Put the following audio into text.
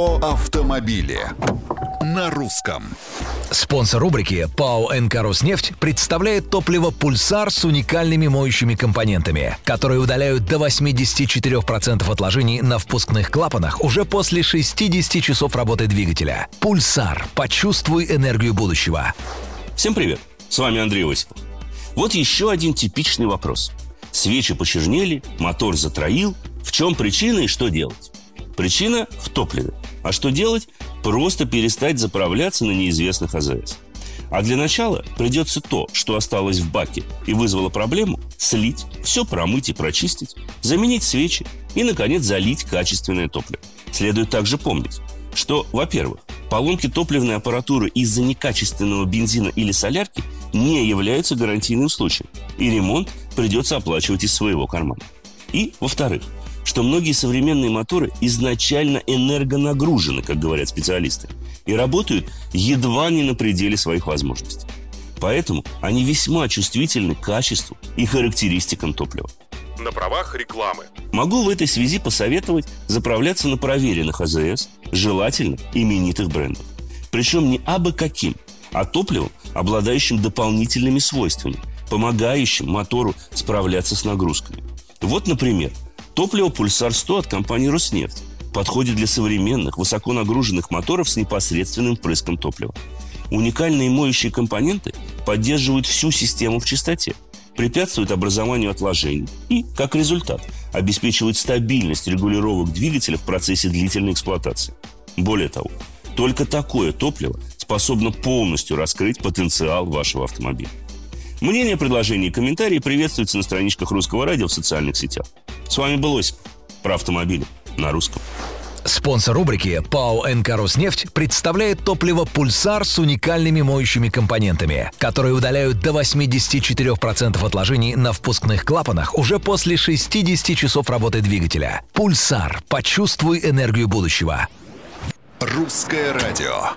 Про автомобили на русском. Спонсор рубрики ПАО «НК Роснефть» представляет топливо «Пульсар» с уникальными моющими компонентами, которые удаляют до 84% отложений на впускных клапанах уже после 60 часов работы двигателя. «Пульсар» – почувствуй энергию будущего. Всем привет! С вами Андрей Осипов. Вот еще один типичный вопрос. Свечи почернели, мотор затроил. В чем причина и что делать? Причина в топливе. А что делать? Просто перестать заправляться на неизвестных АЗС. А для начала придется то, что осталось в баке и вызвало проблему, слить, все промыть и прочистить, заменить свечи и, наконец, залить качественное топливо. Следует также помнить, что, во-первых, поломки топливной аппаратуры из-за некачественного бензина или солярки не являются гарантийным случаем, и ремонт придется оплачивать из своего кармана. И, во-вторых, что многие современные моторы изначально энергонагружены, как говорят специалисты, и работают едва не на пределе своих возможностей. Поэтому они весьма чувствительны к качеству и характеристикам топлива. На правах рекламы. Могу в этой связи посоветовать заправляться на проверенных АЗС, желательно именитых брендов. Причем не абы каким, а топливом, обладающим дополнительными свойствами, помогающим мотору справляться с нагрузками. Вот, например, Топливо «Пульсар-100» от компании «Роснефть» подходит для современных, высоко нагруженных моторов с непосредственным впрыском топлива. Уникальные моющие компоненты поддерживают всю систему в чистоте, препятствуют образованию отложений и, как результат, обеспечивают стабильность регулировок двигателя в процессе длительной эксплуатации. Более того, только такое топливо способно полностью раскрыть потенциал вашего автомобиля. Мнения, предложения и комментарии приветствуются на страничках Русского радио в социальных сетях. С вами был Осип про автомобили на русском. Спонсор рубрики ПАО «НК Роснефть» представляет топливо «Пульсар» с уникальными моющими компонентами, которые удаляют до 84% отложений на впускных клапанах уже после 60 часов работы двигателя. «Пульсар» – почувствуй энергию будущего. Русское радио.